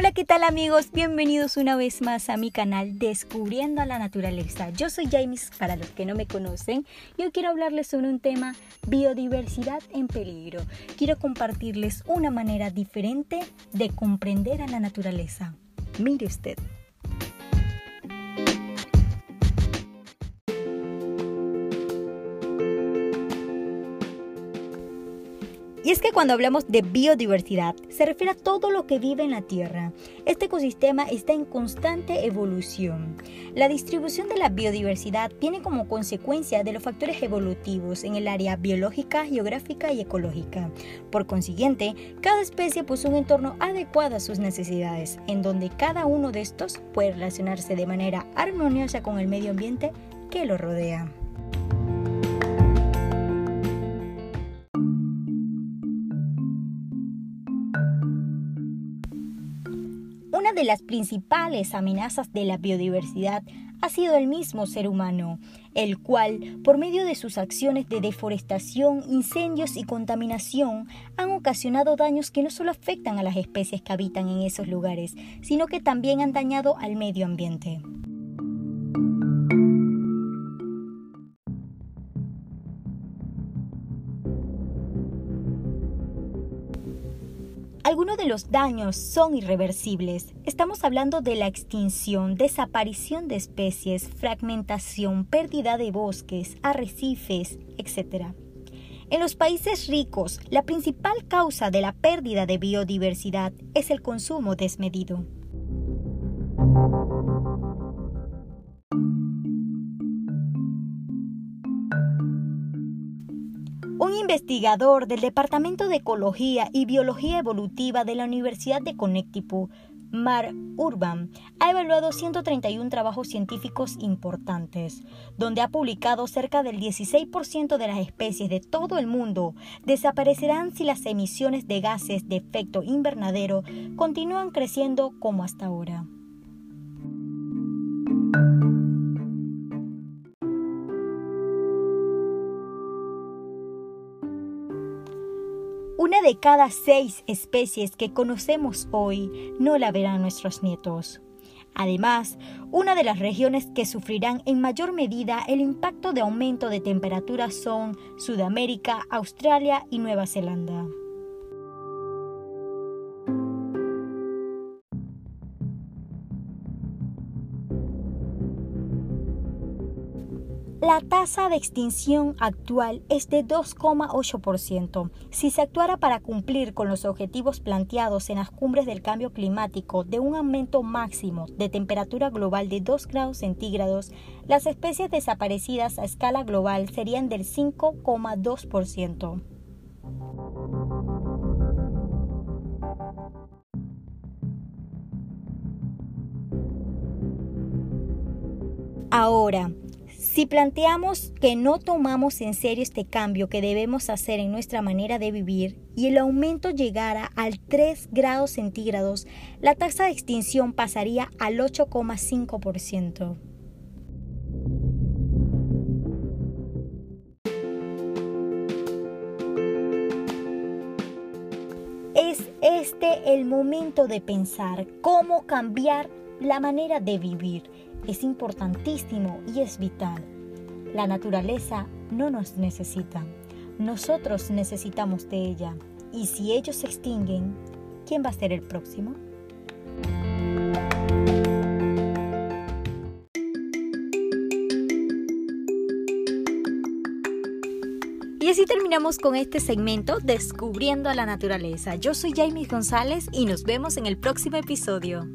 Hola, ¿qué tal amigos? Bienvenidos una vez más a mi canal Descubriendo la Naturaleza. Yo soy James, para los que no me conocen, y hoy quiero hablarles sobre un tema, biodiversidad en peligro. Quiero compartirles una manera diferente de comprender a la naturaleza. Mire usted. Es que cuando hablamos de biodiversidad, se refiere a todo lo que vive en la Tierra. Este ecosistema está en constante evolución. La distribución de la biodiversidad viene como consecuencia de los factores evolutivos en el área biológica, geográfica y ecológica. Por consiguiente, cada especie posee un entorno adecuado a sus necesidades, en donde cada uno de estos puede relacionarse de manera armoniosa con el medio ambiente que lo rodea. Una de las principales amenazas de la biodiversidad ha sido el mismo ser humano, el cual, por medio de sus acciones de deforestación, incendios y contaminación, han ocasionado daños que no solo afectan a las especies que habitan en esos lugares, sino que también han dañado al medio ambiente. Algunos de los daños son irreversibles. Estamos hablando de la extinción, desaparición de especies, fragmentación, pérdida de bosques, arrecifes, etc. En los países ricos, la principal causa de la pérdida de biodiversidad es el consumo desmedido. Un investigador del Departamento de Ecología y Biología Evolutiva de la Universidad de Connecticut, Mar Urban, ha evaluado 131 trabajos científicos importantes, donde ha publicado cerca del 16% de las especies de todo el mundo desaparecerán si las emisiones de gases de efecto invernadero continúan creciendo como hasta ahora. Una de cada seis especies que conocemos hoy no la verán nuestros nietos. Además, una de las regiones que sufrirán en mayor medida el impacto de aumento de temperatura son Sudamérica, Australia y Nueva Zelanda. La tasa de extinción actual es de 2,8%. Si se actuara para cumplir con los objetivos planteados en las cumbres del cambio climático de un aumento máximo de temperatura global de 2 grados centígrados, las especies desaparecidas a escala global serían del 5,2%. Ahora, si planteamos que no tomamos en serio este cambio que debemos hacer en nuestra manera de vivir y el aumento llegara al 3 grados centígrados, la tasa de extinción pasaría al 8,5%. Es este el momento de pensar cómo cambiar la manera de vivir es importantísimo y es vital. La naturaleza no nos necesita, nosotros necesitamos de ella. Y si ellos se extinguen, ¿quién va a ser el próximo? Y así terminamos con este segmento Descubriendo a la Naturaleza. Yo soy Jaime González y nos vemos en el próximo episodio.